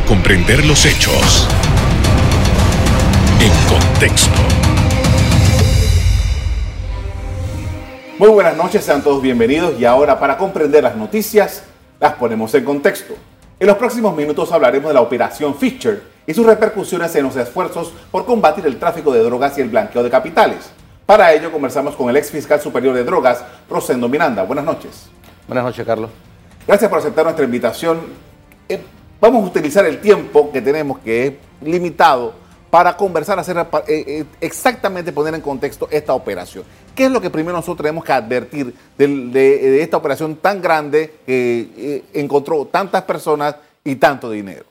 para comprender los hechos en contexto. Muy buenas noches, sean todos bienvenidos y ahora para comprender las noticias las ponemos en contexto. En los próximos minutos hablaremos de la operación Fischer y sus repercusiones en los esfuerzos por combatir el tráfico de drogas y el blanqueo de capitales. Para ello conversamos con el ex fiscal superior de drogas, Rosendo Miranda. Buenas noches. Buenas noches, Carlos. Gracias por aceptar nuestra invitación. Eh, vamos a utilizar el tiempo que tenemos, que es limitado, para conversar, hacer eh, eh, exactamente poner en contexto esta operación. ¿Qué es lo que primero nosotros tenemos que advertir de, esta operación tan grande que encontró tantas personas y tanto dinero?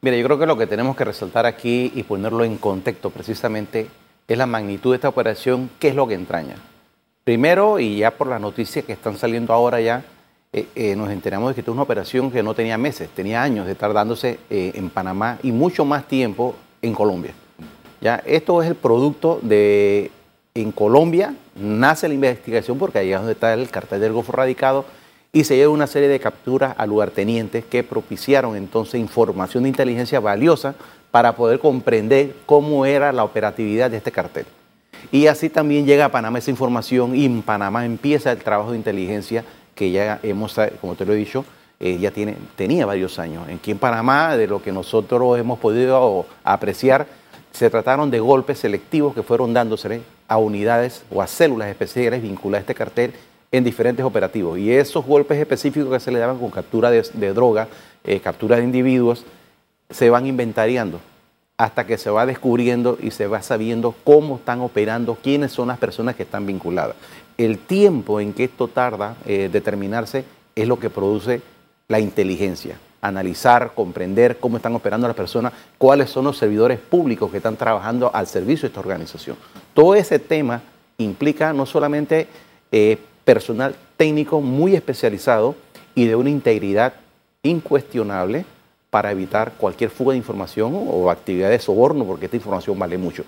Mira, yo creo que lo que tenemos que resaltar aquí y ponerlo en contexto precisamente es la magnitud de esta operación, qué es lo que entraña. Primero, y ya por las noticias que están saliendo ahora ya, eh, eh, nos enteramos de que esta es una operación que no tenía meses, tenía años de estar dándose eh, en Panamá y mucho más tiempo en Colombia. Ya, esto es el producto de, en Colombia nace la investigación porque ahí es donde está el cartel del Golfo radicado y se lleva una serie de capturas a lugartenientes que propiciaron entonces información de inteligencia valiosa para poder comprender cómo era la operatividad de este cartel. Y así también llega a Panamá esa información y en Panamá empieza el trabajo de inteligencia que ya hemos, como te lo he dicho, eh, ya tiene, tenía varios años. Aquí en Panamá, de lo que nosotros hemos podido apreciar, se trataron de golpes selectivos que fueron dándose a unidades o a células especiales vinculadas a este cartel en diferentes operativos. Y esos golpes específicos que se le daban con captura de, droga, eh, captura de individuos, se van inventariando hasta que se va descubriendo y se va sabiendo cómo están operando, quiénes son las personas que están vinculadas el tiempo en que esto tarda eh, determinarse es lo que produce la inteligencia. Analizar, comprender cómo están operando las personas, cuáles son los servidores públicos que están trabajando al servicio de esta organización. Todo ese tema implica no solamente eh, personal técnico muy especializado y de una integridad incuestionable para evitar cualquier fuga de información o actividad de soborno, porque esta información vale mucho.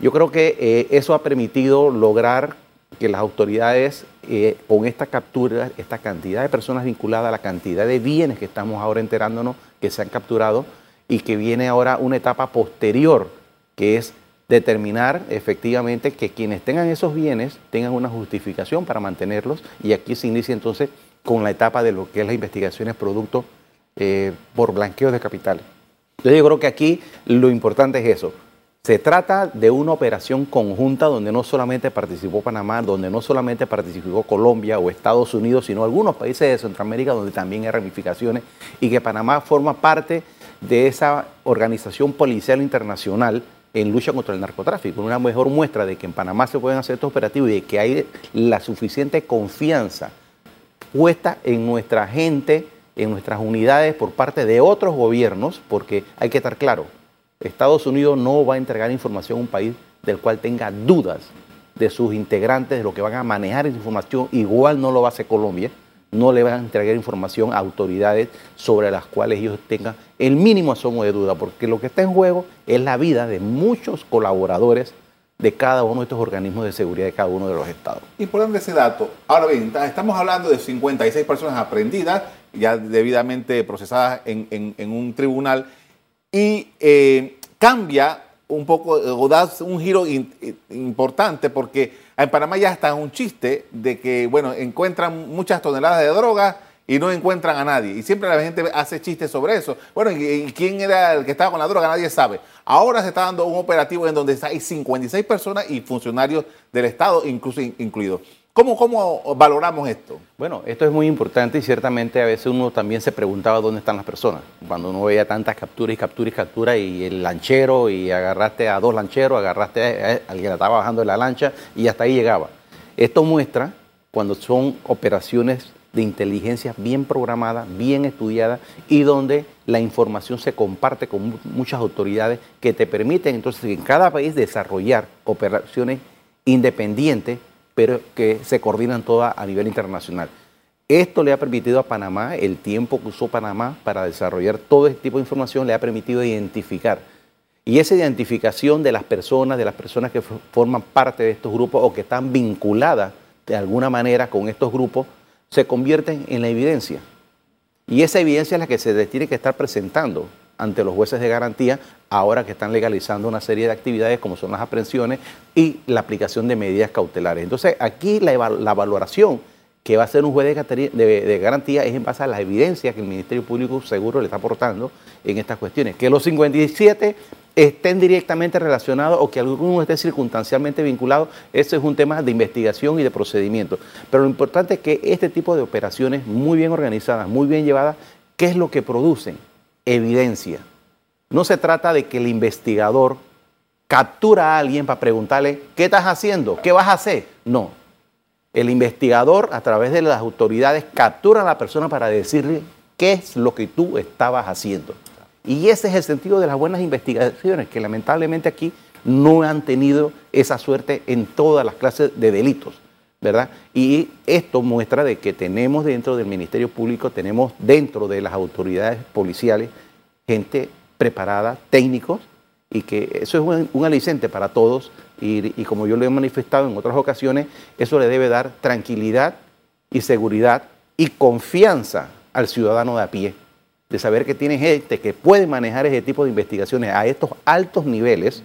Yo creo que eh, eso ha permitido lograr que las autoridades, eh, con esta captura, esta cantidad de personas vinculadas, la cantidad de bienes que estamos ahora enterándonos que se han capturado y que viene ahora una etapa posterior, que es determinar efectivamente que quienes tengan esos bienes tengan una justificación para mantenerlos y aquí se inicia entonces con la etapa de lo que es las investigaciones producto eh, por blanqueo de capital. Entonces yo creo que aquí lo importante es eso, se trata de una operación conjunta donde no solamente participó Panamá, donde no solamente participó Colombia o Estados Unidos, sino algunos países de Centroamérica donde también hay ramificaciones y que Panamá forma parte de esa organización policial internacional en lucha contra el narcotráfico. Una mejor muestra de que en Panamá se pueden hacer estos operativos y de que hay la suficiente confianza puesta en nuestra gente, en nuestras unidades por parte de otros gobiernos, porque hay que estar claro, Estados Unidos no va a entregar información a un país del cual tenga dudas de sus integrantes, de lo que van a manejar esa información, igual no lo va a hacer Colombia, no le van a entregar información a autoridades sobre las cuales ellos tengan el mínimo asomo de duda, porque lo que está en juego es la vida de muchos colaboradores de cada uno de estos organismos de seguridad de cada uno de los estados. Importante ese dato. Ahora bien, estamos hablando de 56 personas aprendidas, ya debidamente procesadas en un tribunal y eh, cambia un poco, o da un giro importante porque en Panamá ya está un chiste de que, bueno, encuentran muchas toneladas de droga y no encuentran a nadie. Y siempre la gente hace chistes sobre eso. Bueno, ¿y quién era el que estaba con la droga? Nadie sabe. Ahora se está dando un operativo en donde hay 56 personas y funcionarios del Estado incluso incluidos. ¿Cómo, ¿Cómo valoramos esto? Bueno, esto es muy importante y ciertamente a veces uno también se preguntaba dónde están las personas. Cuando uno veía tantas capturas y capturas y capturas y el lanchero y agarraste a dos lancheros, agarraste a alguien que estaba bajando de la lancha y hasta ahí llegaba. Esto muestra cuando son operaciones de inteligencia bien programadas, bien estudiadas y donde la información se comparte con muchas autoridades que te permiten entonces en cada país desarrollar operaciones independientes pero que se coordinan todas a nivel internacional. Esto le ha permitido a Panamá, el tiempo que usó Panamá para desarrollar todo este tipo de información, le ha permitido identificar. Y esa identificación de las personas, de las personas que forman parte de estos grupos o que están vinculadas de alguna manera con estos grupos, se convierten en la evidencia. Y esa evidencia es la que se tiene que estar presentando ante los jueces de garantía, ahora que están legalizando una serie de actividades como son las aprehensiones y la aplicación de medidas cautelares. Entonces, aquí la, valoración que va a hacer un juez de, garantía es en base a la evidencia que el Ministerio Público Seguro le está aportando en estas cuestiones. Que los 57 estén directamente relacionados o que alguno esté circunstancialmente vinculado, eso es un tema de investigación y de procedimiento. Pero lo importante es que este tipo de operaciones muy bien organizadas, muy bien llevadas, ¿qué es lo que producen? Evidencia. No se trata de que el investigador captura a alguien para preguntarle, ¿qué estás haciendo? ¿Qué vas a hacer? No. El investigador, a través de las autoridades, captura a la persona para decirle qué es lo que tú estabas haciendo. Y ese es el sentido de las buenas investigaciones, que lamentablemente aquí no han tenido esa suerte en todas las clases de delitos, ¿verdad? Y esto muestra de que tenemos dentro del Ministerio Público, tenemos dentro de las autoridades policiales gente preparada, técnicos, y que eso es un, aliciente para todos y, y, como yo lo he manifestado en otras ocasiones, eso le debe dar tranquilidad y seguridad y confianza al ciudadano de a pie de saber que tiene gente que puede manejar ese tipo de investigaciones a estos altos niveles,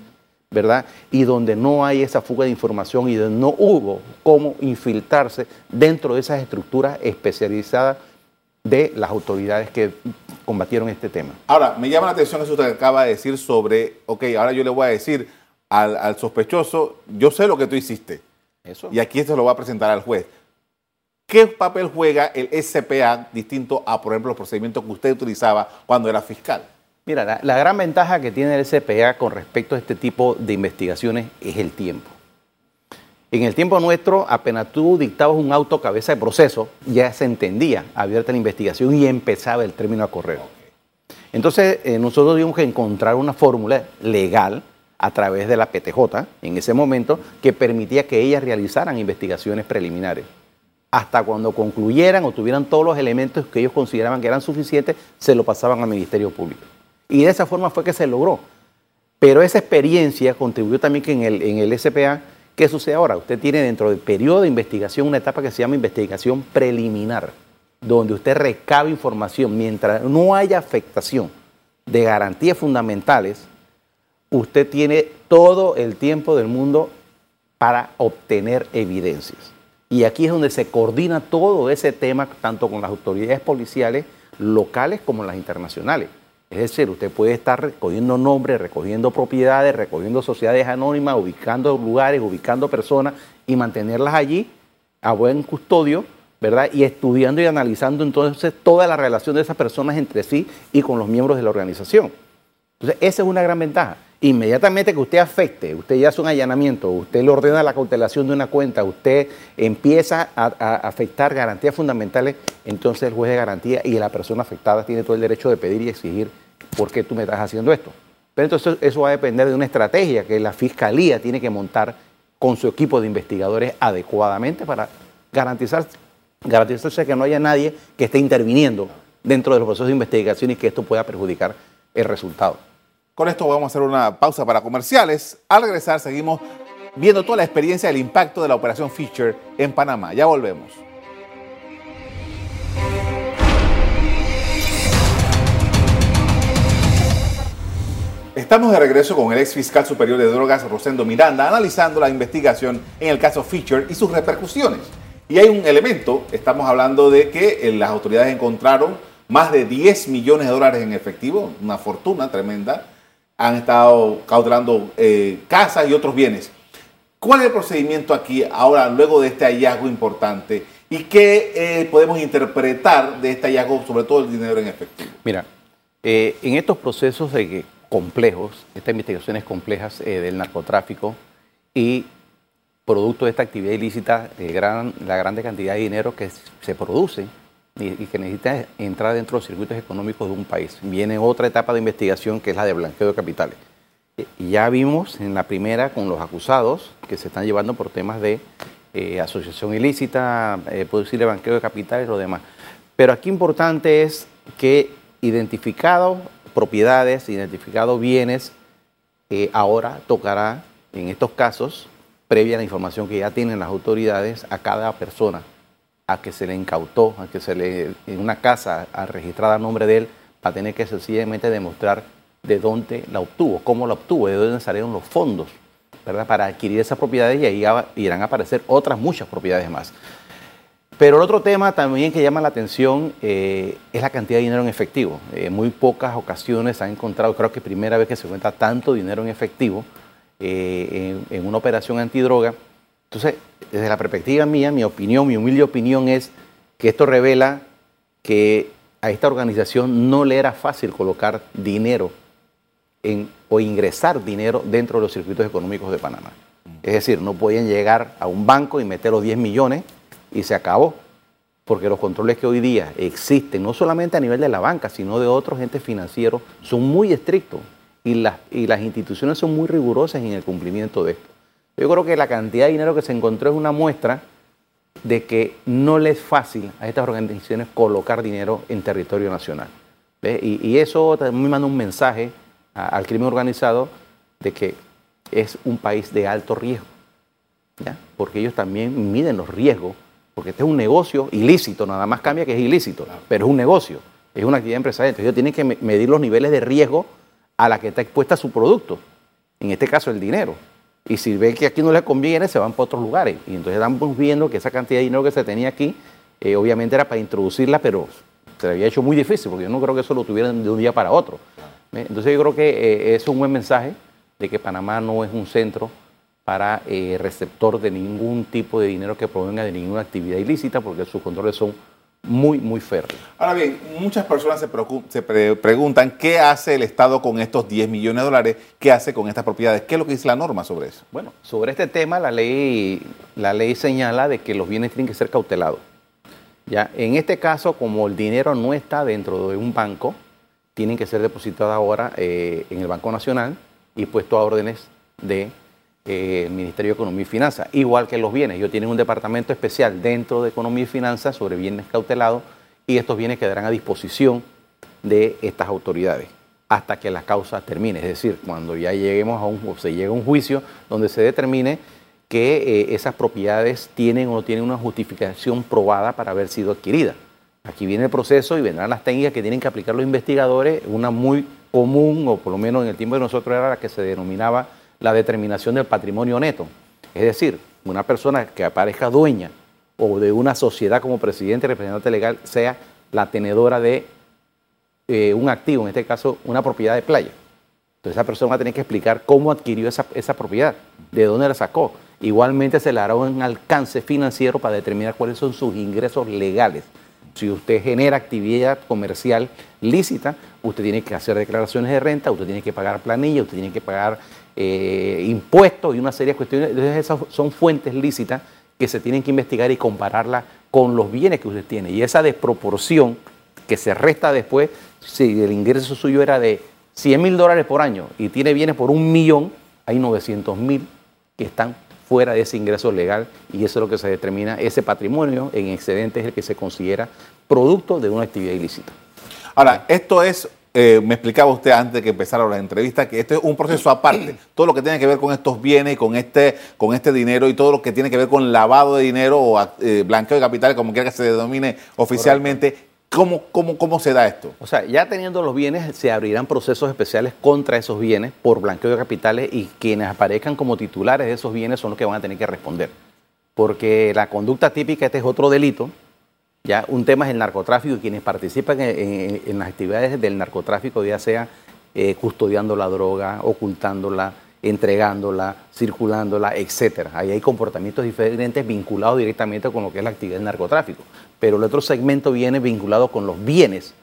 ¿verdad? Y donde no hay esa fuga de información y donde no hubo cómo infiltrarse dentro de esas estructuras especializadas de las autoridades que combatieron este tema. Ahora, me llama la atención eso que usted acaba de decir sobre, ok, ahora yo le voy a decir al, al sospechoso, yo sé lo que tú hiciste. Eso. Y aquí esto lo va a presentar al juez. ¿Qué papel juega el SPA distinto a, por ejemplo, los procedimientos que usted utilizaba cuando era fiscal? Mira, la, gran ventaja que tiene el SPA con respecto a este tipo de investigaciones es el tiempo. En el tiempo nuestro, apenas tú dictabas un auto cabeza de proceso, ya se entendía abierta la investigación y empezaba el término a correr. Entonces, eh, nosotros tuvimos que encontrar una fórmula legal a través de la PTJ en ese momento que permitía que ellas realizaran investigaciones preliminares hasta cuando concluyeran o tuvieran todos los elementos que ellos consideraban que eran suficientes, se lo pasaban al Ministerio Público. Y de esa forma fue que se logró. Pero esa experiencia contribuyó también que en el, en el SPA, ¿qué sucede ahora? Usted tiene dentro del periodo de investigación una etapa que se llama investigación preliminar, donde usted recabe información. Mientras no haya afectación de garantías fundamentales, usted tiene todo el tiempo del mundo para obtener evidencias. Y aquí es donde se coordina todo ese tema, tanto con las autoridades policiales locales como las internacionales. Es decir, usted puede estar recogiendo nombres, recogiendo propiedades, recogiendo sociedades anónimas, ubicando lugares, ubicando personas y mantenerlas allí a buen custodio, ¿verdad? Y estudiando y analizando entonces toda la relación de esas personas entre sí y con los miembros de la organización. Entonces, esa es una gran ventaja inmediatamente que usted afecte, usted ya hace un allanamiento, usted le ordena la cautelación de una cuenta, usted empieza a, afectar garantías fundamentales, entonces el juez de garantía y la persona afectada tiene todo el derecho de pedir y exigir por qué tú me estás haciendo esto. Pero entonces eso va a depender de una estrategia que la fiscalía tiene que montar con su equipo de investigadores adecuadamente para garantizar, garantizarse que no haya nadie que esté interviniendo dentro de los procesos de investigación y que esto pueda perjudicar el resultado. Con esto vamos a hacer una pausa para comerciales. Al regresar seguimos viendo toda la experiencia del impacto de la operación Fisher en Panamá. Ya volvemos. Estamos de regreso con el ex fiscal superior de drogas, Rosendo Miranda, analizando la investigación en el caso Fisher y sus repercusiones. Y hay un elemento, estamos hablando de que eh, las autoridades encontraron más de 10 millones de dólares en efectivo, una fortuna tremenda, han estado cautelando eh, casas y otros bienes. ¿Cuál es el procedimiento aquí ahora, luego de este hallazgo importante? ¿Y qué eh, podemos interpretar de este hallazgo, sobre todo el dinero en efectivo? Mira, eh, en estos procesos de complejos, estas investigaciones complejas del narcotráfico y producto de esta actividad ilícita, gran, la grande cantidad de dinero que se produce y, que necesita entrar dentro de los circuitos económicos de un país. Viene otra etapa de investigación que es la de blanqueo de capitales. Y ya vimos en la primera con los acusados que se están llevando por temas de eh, asociación ilícita, eh, decirle blanqueo de capitales y lo demás. Pero aquí importante es que identificado propiedades, identificado bienes, eh, ahora tocará en estos casos, previa a la información que ya tienen las autoridades, a cada persona a que se le incautó, a que se le, en una casa registrada a nombre de él, va a tener que sencillamente demostrar de dónde la obtuvo, cómo la obtuvo, de dónde salieron los fondos, ¿verdad? Para adquirir esas propiedades y ahí irán a aparecer otras muchas propiedades más. Pero el otro tema también que llama la atención eh, es la cantidad de dinero en efectivo. En muy pocas ocasiones se ha encontrado, creo que primera vez que se cuenta tanto dinero en efectivo eh, en, una operación antidroga. Entonces, desde la perspectiva mía, mi opinión, mi humilde opinión es que esto revela que a esta organización no le era fácil colocar dinero o ingresar dinero dentro de los circuitos económicos de Panamá. Es decir, no podían llegar a un banco y meter los 10 millones y se acabó. Porque los controles que hoy día existen, no solamente a nivel de la banca, sino de otros entes financieros, son muy estrictos y las, y las instituciones son muy rigurosas en el cumplimiento de esto. Yo creo que la cantidad de dinero que se encontró es una muestra de que no le es fácil a estas organizaciones colocar dinero en territorio nacional. Y, eso también manda un mensaje al crimen organizado de que es un país de alto riesgo, porque ellos también miden los riesgos porque este es un negocio ilícito, nada más cambia que es ilícito, pero es un negocio, es una actividad empresarial. Entonces ellos tienen que medir los niveles de riesgo a la que está expuesta su producto, en este caso el dinero. Y si ven que aquí no les conviene, se van para otros lugares. Y entonces estamos viendo que esa cantidad de dinero que se tenía aquí, eh, obviamente era para introducirla, pero se había hecho muy difícil, porque yo no creo que eso lo tuvieran de un día para otro. Entonces yo creo que eh, es un buen mensaje de que Panamá no es un centro para eh, receptor de ningún tipo de dinero que provenga de ninguna actividad ilícita, porque sus controles son muy, muy férreos. Ahora bien, muchas personas se, se preguntan qué hace el Estado con estos 10 millones de dólares, qué hace con estas propiedades, qué es lo que dice la norma sobre eso. Bueno, sobre este tema la ley, la ley señala de que los bienes tienen que ser cautelados. Ya, en este caso, como el dinero no está dentro de un banco, tienen que ser depositados ahora eh, en el Banco Nacional y puesto a órdenes de el Ministerio de Economía y Finanzas, igual que los bienes. Ellos tienen un departamento especial dentro de Economía y Finanzas sobre bienes cautelados y estos bienes quedarán a disposición de estas autoridades hasta que la causa termine. Es decir, cuando ya lleguemos a un, o se llegue a un juicio donde se determine que eh, esas propiedades tienen o no tienen una justificación probada para haber sido adquiridas. Aquí viene el proceso y vendrán las técnicas que tienen que aplicar los investigadores, una muy común, o por lo menos en el tiempo de nosotros era la que se denominaba la determinación del patrimonio neto. Es decir, una persona que aparezca dueña o de una sociedad como presidente representante legal sea la tenedora de eh, un activo, en este caso una propiedad de playa. Entonces esa persona va a tener que explicar cómo adquirió esa, esa propiedad, de dónde la sacó. Igualmente se le hará un alcance financiero para determinar cuáles son sus ingresos legales. Si usted genera actividad comercial lícita, usted tiene que hacer declaraciones de renta, usted tiene que pagar planilla, usted tiene que pagar eh, impuestos y una serie de cuestiones. Entonces esas son fuentes lícitas que se tienen que investigar y compararla con los bienes que usted tiene. Y esa desproporción que se resta después, si el ingreso suyo era de 100 mil dólares por año y tiene bienes por un millón, hay 900 mil que están fuera de ese ingreso legal y eso es lo que se determina. Ese patrimonio en excedente es el que se considera producto de una actividad ilícita. Ahora, esto es eh, me explicaba usted antes de que empezara la entrevista que este es un proceso aparte. Todo lo que tiene que ver con estos bienes, con este, con este dinero y todo lo que tiene que ver con lavado de dinero o eh, blanqueo de capitales, como quiera que se denomine oficialmente. ¿Cómo, cómo, ¿Cómo se da esto? O sea, ya teniendo los bienes, se abrirán procesos especiales contra esos bienes por blanqueo de capitales y quienes aparezcan como titulares de esos bienes son los que van a tener que responder. Porque la conducta típica, este es otro delito, ya un tema es el narcotráfico y quienes participan en, las actividades del narcotráfico, ya sea eh, custodiando la droga, ocultándola, entregándola, circulándola, etcétera. Ahí hay comportamientos diferentes vinculados directamente con lo que es la actividad del narcotráfico. Pero el otro segmento viene vinculado con los bienes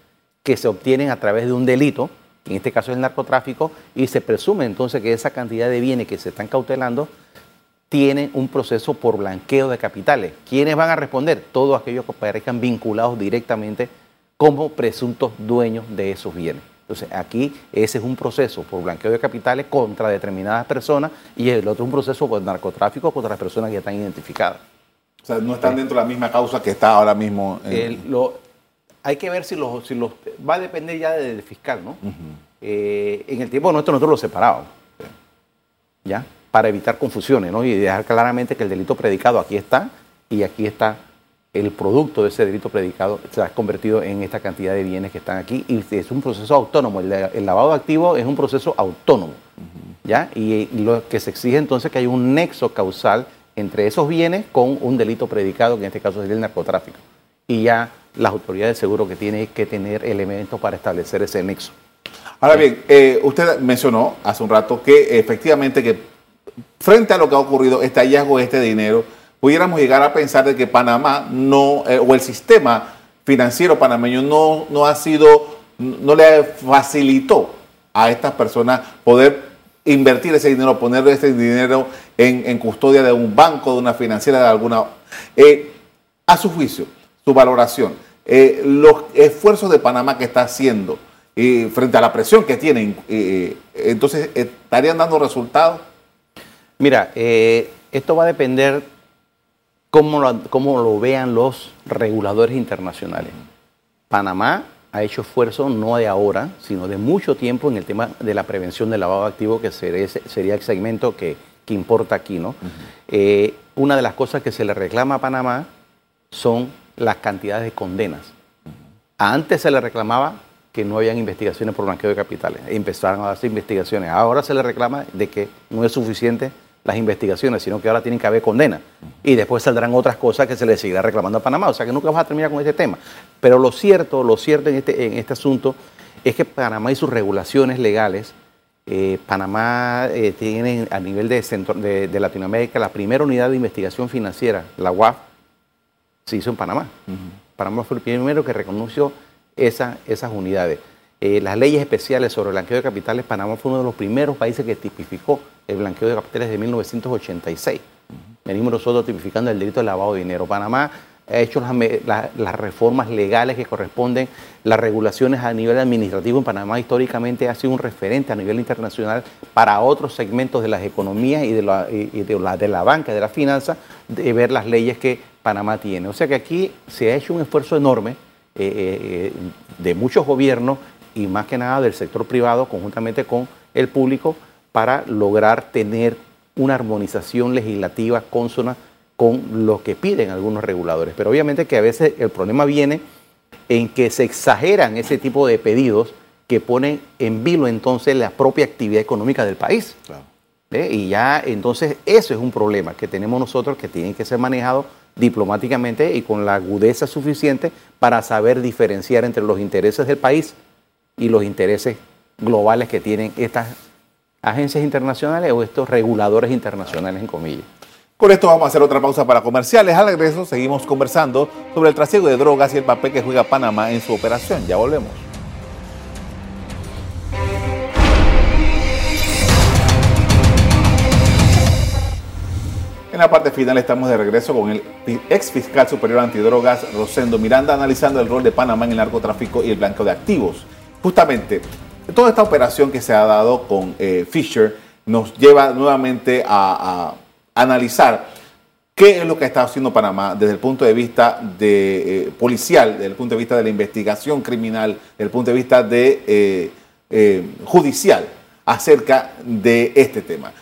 que se obtienen a través de un delito, en este caso el narcotráfico, y se presume entonces que esa cantidad de bienes que se están cautelando tienen un proceso por blanqueo de capitales. ¿Quiénes van a responder? Todos aquellos que parezcan vinculados directamente como presuntos dueños de esos bienes. Entonces, aquí ese es un proceso por blanqueo de capitales contra determinadas personas y el otro es un proceso por narcotráfico contra las personas que están identificadas. O sea, no están dentro de la misma causa que está ahora mismo. hay que ver si los, si los... Va a depender ya del fiscal, ¿no? Eh, en el tiempo nuestro nosotros lo separábamos. ¿Ya? Para evitar confusiones ¿no? y dejar claramente que el delito predicado aquí está y aquí está el producto de ese delito predicado se ha convertido en esta cantidad de bienes que están aquí y es un proceso autónomo. El, el lavado de activos es un proceso autónomo. ¿ya? Y, lo que se exige entonces es que haya un nexo causal entre esos bienes con un delito predicado, que en este caso es el narcotráfico. Y ya las autoridades seguro que tienen que tener elementos para establecer ese nexo. Ahora bien, eh, usted mencionó hace un rato que efectivamente que frente a lo que ha ocurrido, este hallazgo de este dinero, pudiéramos llegar a pensar de que Panamá no, eh, o el sistema financiero panameño no, no ha sido, no le facilitó a estas personas poder invertir ese dinero, poner ese dinero en, custodia de un banco, de una financiera, de alguna... Eh, a su juicio, su valoración, eh, los esfuerzos de Panamá que está haciendo frente a la presión que tienen, entonces, ¿estarían dando resultados? Mira, esto va a depender cómo lo, lo vean los reguladores internacionales. Panamá ha hecho esfuerzo no de ahora, sino de mucho tiempo en el tema de la prevención del lavado activo, que sería, el segmento que, importa aquí. ¿no? Eh, una de las cosas que se le reclama a Panamá son las cantidades de condenas. Antes se le reclamaba que no habían investigaciones por blanqueo de capitales. Empezaron a hacer investigaciones. Ahora se le reclama de que no es suficiente las investigaciones, sino que ahora tienen que haber condena. Y después saldrán otras cosas que se le seguirá reclamando a Panamá. O sea que nunca vas a terminar con este tema. Pero lo cierto, lo cierto en este, en este asunto es que Panamá y sus regulaciones legales, eh, Panamá eh, tiene a nivel de, de, Latinoamérica la primera unidad de investigación financiera, la UAF, se hizo en Panamá. Panamá fue el primero que reconoció esa, esas unidades. Eh, las leyes especiales sobre el blanqueo de capitales, Panamá fue uno de los primeros países que tipificó el blanqueo de capitales de 1986. Venimos nosotros tipificando el delito de lavado de dinero. Panamá ha hecho las, reformas legales que corresponden, las regulaciones a nivel administrativo en Panamá históricamente ha sido un referente a nivel internacional para otros segmentos de las economías y de la, de la, banca, de la finanza, de ver las leyes que Panamá tiene. O sea que aquí se ha hecho un esfuerzo enorme eh, eh, de muchos gobiernos y más que nada del sector privado conjuntamente con el público para lograr tener una armonización legislativa consona con lo que piden algunos reguladores. Pero obviamente que a veces el problema viene en que se exageran ese tipo de pedidos que ponen en vilo entonces la propia actividad económica del país. ¿Eh? Y ya entonces eso es un problema que tenemos nosotros que tiene que ser manejado diplomáticamente y con la agudeza suficiente para saber diferenciar entre los intereses del país y los intereses globales que tienen estas agencias internacionales o estos reguladores internacionales en comillas. Con esto vamos a hacer otra pausa para comerciales. Al regreso seguimos conversando sobre el trasiego de drogas y el papel que juega Panamá en su operación. Ya volvemos. En la parte final estamos de regreso con el ex fiscal superior antidrogas Rosendo Miranda analizando el rol de Panamá en el narcotráfico y el blanqueo de activos. Justamente, toda esta operación que se ha dado con eh, Fisher nos lleva nuevamente a, analizar qué es lo que está haciendo Panamá desde el punto de vista de, eh, policial, desde el punto de vista de la investigación criminal, desde el punto de vista de, eh, judicial acerca de este tema.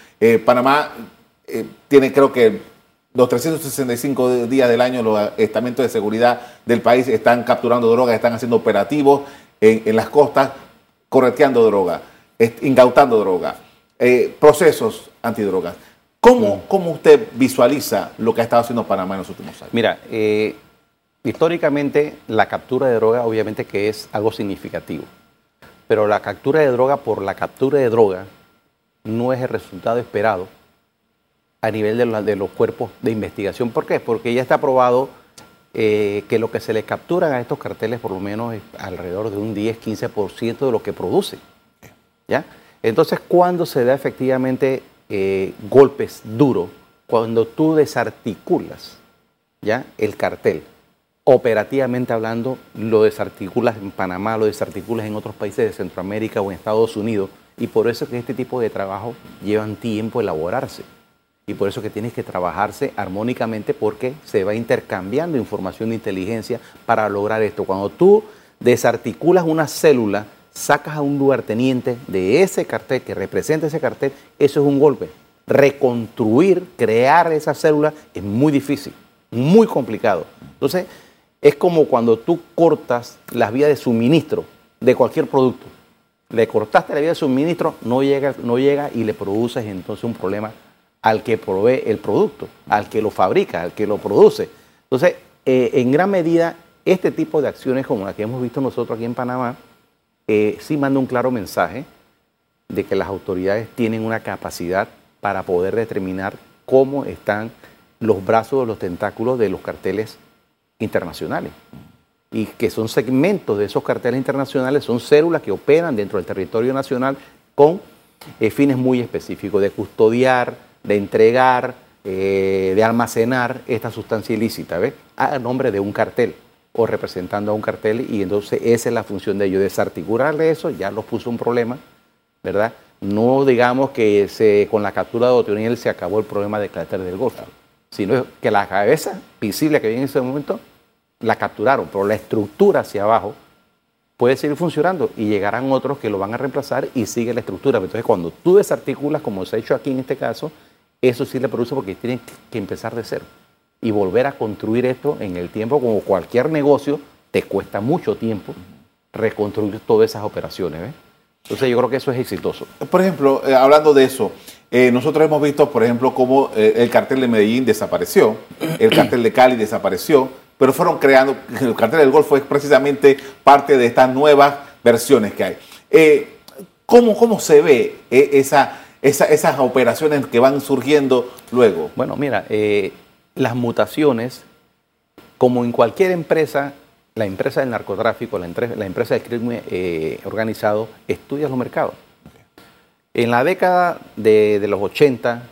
Panamá tiene creo que los 365 días del año los estamentos de seguridad del país están capturando drogas, están haciendo operativos en las costas correteando droga, incautando droga, eh, procesos antidrogas. ¿Cómo, ¿Cómo, usted visualiza lo que ha estado haciendo Panamá en los últimos años? Mira, eh, históricamente la captura de droga obviamente que es algo significativo, pero la captura de droga por la captura de droga no es el resultado esperado a nivel de, de los cuerpos de investigación. ¿Por qué? Porque ya está probado eh, que lo que se le capturan a estos carteles por lo menos es alrededor de un 10-15% de lo que producen. ¿ya? Entonces, cuando se da efectivamente eh, golpes duros, cuando tú desarticulas ¿ya? el cartel, operativamente hablando, lo desarticulas en Panamá, lo desarticulas en otros países de Centroamérica o en Estados Unidos, y por eso que este tipo de trabajo llevan tiempo elaborarse y por eso que tienes que trabajarse armónicamente porque se va intercambiando información de inteligencia para lograr esto. Cuando tú desarticulas una célula, sacas a un lugarteniente de ese cartel que representa ese cartel, eso es un golpe. Reconstruir, crear esa célula es muy difícil. muy complicado. Entonces, es como cuando tú cortas las vías de suministro de cualquier producto. Le cortaste la vía de suministro, no llega, no llega y le produces entonces un problema al que provee el producto, al que lo fabrica, al que lo produce. Entonces, eh, en gran medida, este tipo de acciones como la que hemos visto nosotros aquí en Panamá, eh, sí manda un claro mensaje de que las autoridades tienen una capacidad para poder determinar cómo están los brazos los tentáculos de los carteles internacionales. Y que son segmentos de esos carteles internacionales, son células que operan dentro del territorio nacional con eh, fines muy específicos, de custodiar, de entregar, eh, de almacenar esta sustancia ilícita, ¿ves? A nombre de un cartel o representando a un cartel y entonces esa es la función de ellos, desarticularle eso, ya los puso un problema, ¿verdad? No digamos que se, con la captura de Otoniel se acabó el problema del cartel del Golfo, sino que la cabeza visible que viene en ese momento la capturaron, pero la estructura hacia abajo puede seguir funcionando y llegarán otros que lo van a reemplazar y sigue la estructura. Entonces, cuando tú desarticulas, como se ha hecho aquí en este caso, eso sí le produce porque tienen que empezar de cero y volver a construir esto en el tiempo, como cualquier negocio, te cuesta mucho tiempo reconstruir todas esas operaciones. Entonces yo creo que eso es exitoso. Por ejemplo, eh, hablando de eso, eh, nosotros hemos visto, por ejemplo, cómo eh, el cartel de Medellín desapareció, el cartel de Cali desapareció, pero fueron creando, el cartel del Golfo es precisamente parte de estas nuevas versiones que hay. ¿cómo, ¿Cómo se ve esa, esas operaciones que van surgiendo luego? Bueno, mira, las mutaciones, como en cualquier empresa, la empresa del narcotráfico, la, empresa del crimen eh, organizado, estudia los mercados. En la década de, los 80,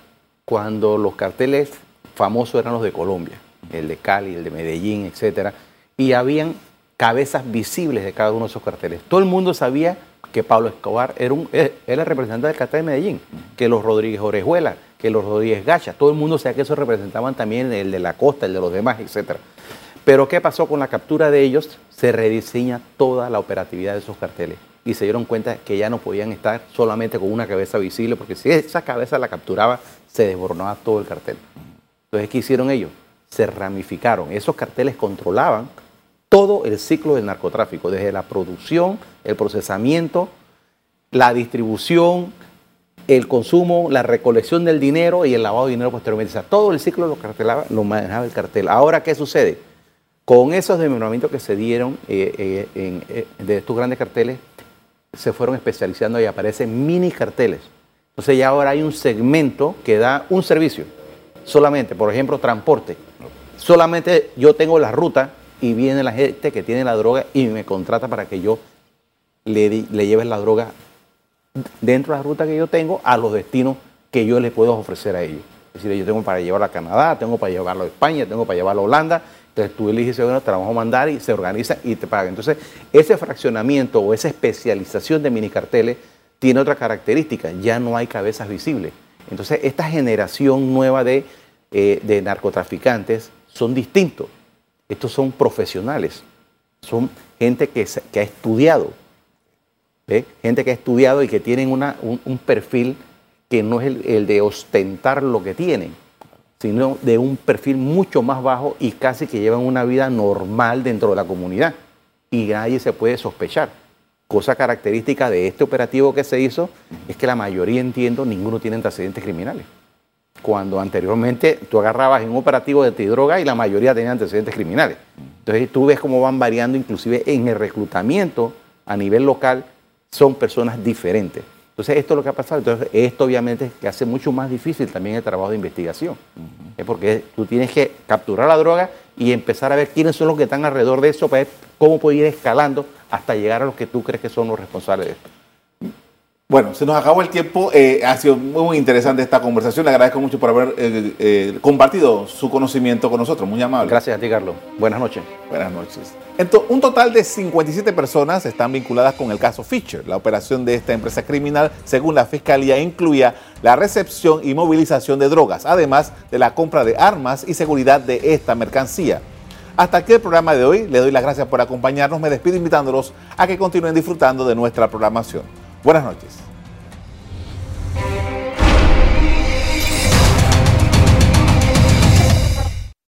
cuando los carteles famosos eran los de Colombia, el de Cali, el de Medellín, etc., y habían cabezas visibles de cada uno de esos carteles. Todo el mundo sabía que Pablo Escobar era, un, eh, era el representante del cartel de Medellín, que los Rodríguez Orejuela, que los Rodríguez Gacha, todo el mundo sabía que esos representaban también el de la costa, el de los demás, etc. Pero ¿qué pasó con la captura de ellos? Se rediseña toda la operatividad de esos carteles y se dieron cuenta que ya no podían estar solamente con una cabeza visible, porque si esa cabeza la capturaba, se desboronaba todo el cartel. Entonces, ¿qué hicieron ellos? Se ramificaron. Esos carteles controlaban todo el ciclo del narcotráfico, desde la producción, el procesamiento, la distribución, el consumo, la recolección del dinero y el lavado de dinero posteriormente. O sea, todo el ciclo lo, cartelaba, lo manejaba el cartel. Ahora, ¿qué sucede? Con esos desmembramientos que se dieron eh, eh, eh, de estos grandes carteles, se fueron especializando y aparecen mini carteles. Entonces ya ahora hay un segmento que da un servicio, solamente, por ejemplo, transporte. Solamente yo tengo la ruta y viene la gente que tiene la droga y me contrata para que yo le, le lleve la droga dentro de la ruta que yo tengo a los destinos que yo les puedo ofrecer a ellos. Es decir, yo tengo para llevarlo a Canadá, tengo para llevarlo a España, tengo para llevarlo a Holanda. Entonces tú eliges, bueno, te la vamos a mandar y se organiza y te paga. Entonces, ese fraccionamiento o esa especialización de minicarteles tiene otra característica, ya no hay cabezas visibles. Entonces, esta generación nueva de, eh, de narcotraficantes son distintos. Estos son profesionales, son gente que, ha estudiado, gente que ha estudiado y que tienen un, perfil que no es el, de ostentar lo que tienen, sino de un perfil mucho más bajo y casi que llevan una vida normal dentro de la comunidad. Y nadie se puede sospechar. Cosa característica de este operativo que se hizo es que la mayoría, entiendo, ninguno tiene antecedentes criminales cuando anteriormente tú agarrabas en un operativo de droga y la mayoría tenían antecedentes criminales. Entonces tú ves cómo van variando, inclusive en el reclutamiento a nivel local, son personas diferentes. Entonces esto es lo que ha pasado. Entonces esto obviamente que hace mucho más difícil también el trabajo de investigación. Es porque tú tienes que capturar la droga y empezar a ver quiénes son los que están alrededor de eso para ver cómo puede ir escalando hasta llegar a los que tú crees que son los responsables de esto. Bueno, se nos acabó el tiempo. Eh, ha sido muy interesante esta conversación. Le agradezco mucho por haber eh, eh, compartido su conocimiento con nosotros. Muy amable. Gracias a ti, Carlos. Buenas noches. Buenas noches. Entonces, un total de 57 personas están vinculadas con el caso Fisher. La operación de esta empresa criminal, según la Fiscalía, incluía la recepción y movilización de drogas, además de la compra de armas y seguridad de esta mercancía. Hasta aquí el programa de hoy. Le doy las gracias por acompañarnos. Me despido invitándolos a que continúen disfrutando de nuestra programación. Buenas noches.